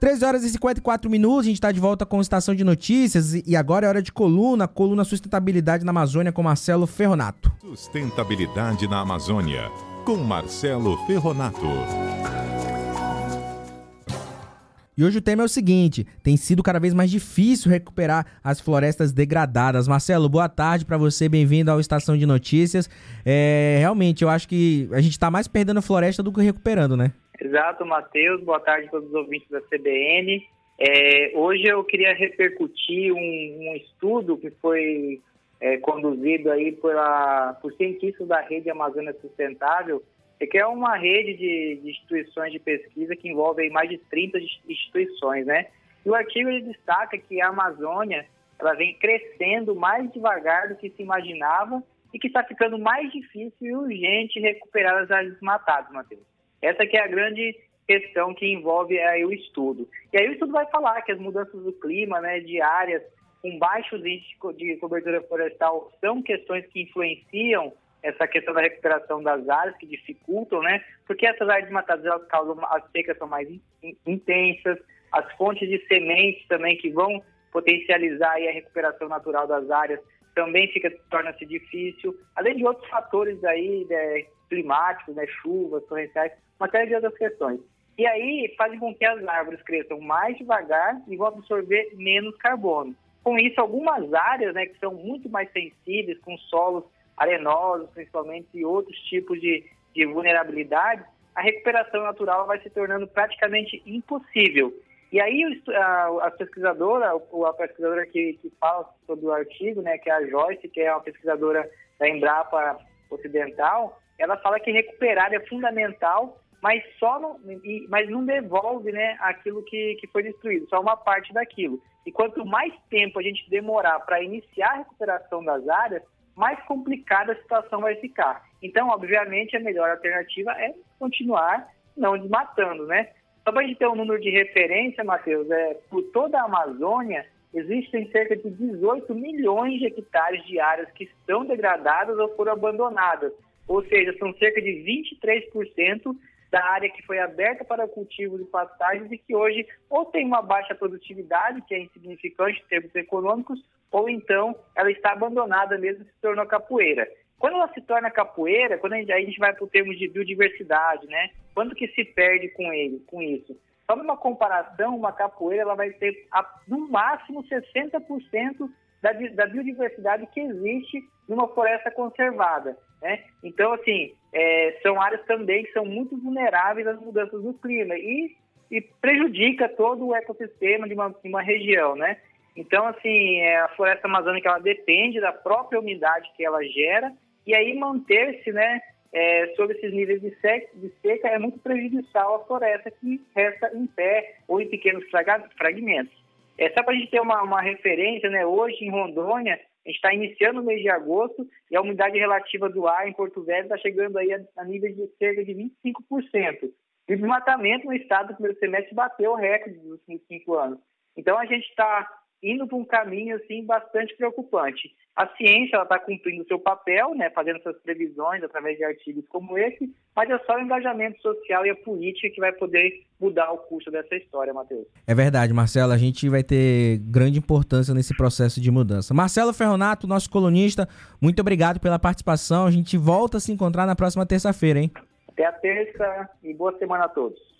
13 horas e 54 minutos, a gente está de volta com Estação de Notícias e agora é hora de coluna, coluna Sustentabilidade na Amazônia com Marcelo Ferronato. Sustentabilidade na Amazônia, com Marcelo Ferronato. E hoje o tema é o seguinte: tem sido cada vez mais difícil recuperar as florestas degradadas. Marcelo, boa tarde para você, bem-vindo ao Estação de Notícias. É, realmente, eu acho que a gente está mais perdendo floresta do que recuperando, né? Exato, Matheus. Boa tarde a todos os ouvintes da CBN. É, hoje eu queria repercutir um, um estudo que foi é, conduzido aí pela, por cientistas da Rede Amazônia Sustentável, que é uma rede de, de instituições de pesquisa que envolve mais de 30 instituições, né? E o artigo ele destaca que a Amazônia ela vem crescendo mais devagar do que se imaginava e que está ficando mais difícil e urgente recuperar as áreas desmatadas, Matheus. Essa que é a grande questão que envolve aí o estudo. E aí o estudo vai falar que as mudanças do clima, né, de áreas com baixos índices de cobertura florestal são questões que influenciam essa questão da recuperação das áreas, que dificultam, né? Porque essas áreas desmatadas, elas causam, as secas são mais intensas, as fontes de sementes também que vão potencializar a recuperação natural das áreas também fica torna-se difícil, além de outros fatores aí né, climáticos, né, chuvas, torrenciais, uma série de outras questões. E aí fazem com que as árvores cresçam mais devagar e vão absorver menos carbono. Com isso, algumas áreas né, que são muito mais sensíveis, com solos arenosos, principalmente, e outros tipos de, de vulnerabilidade, a recuperação natural vai se tornando praticamente impossível. E aí a, a pesquisadora, a pesquisadora que, que fala sobre o artigo, né, que é a Joyce, que é uma pesquisadora da Embrapa Ocidental, ela fala que recuperar é fundamental, mas só não, mas não devolve né, aquilo que, que foi destruído, só uma parte daquilo. E quanto mais tempo a gente demorar para iniciar a recuperação das áreas, mais complicada a situação vai ficar. Então, obviamente, a melhor alternativa é continuar não desmatando, né? Só para a gente ter um número de referência, Matheus, é, por toda a Amazônia, existem cerca de 18 milhões de hectares de áreas que estão degradadas ou foram abandonadas. Ou seja, são cerca de 23% da área que foi aberta para cultivo de pastagens e que hoje ou tem uma baixa produtividade, que é insignificante em termos econômicos, ou então ela está abandonada mesmo se tornou capoeira. Quando ela se torna capoeira, quando a gente, vai para o termo de biodiversidade, né? Quanto que se perde com ele, com isso? Só numa comparação, uma capoeira ela vai ter no máximo 60% da, da biodiversidade que existe numa floresta conservada. Né? Então, assim, é, são áreas também que são muito vulneráveis às mudanças do clima e, e prejudica todo o ecossistema de uma, de uma região, né? Então, assim, é, a floresta amazônica ela depende da própria umidade que ela gera e aí manter-se, né, é, sobre esses níveis de seca, de seca é muito prejudicial à floresta que resta em pé ou em pequenos fragmentos. É só para a gente ter uma, uma referência, né? Hoje em Rondônia, a gente está iniciando o mês de agosto e a umidade relativa do ar em Porto Velho está chegando aí a, a nível de cerca de 25%. E o desmatamento no estado do primeiro semestre bateu o recorde dos últimos cinco anos. Então a gente está indo para um caminho assim bastante preocupante. A ciência está cumprindo o seu papel, né, fazendo suas previsões através de artigos como esse, mas é só o engajamento social e a política que vai poder mudar o curso dessa história, Matheus. É verdade, Marcelo. A gente vai ter grande importância nesse processo de mudança. Marcelo Ferronato, nosso colunista, muito obrigado pela participação. A gente volta a se encontrar na próxima terça-feira, hein? Até a terça e boa semana a todos.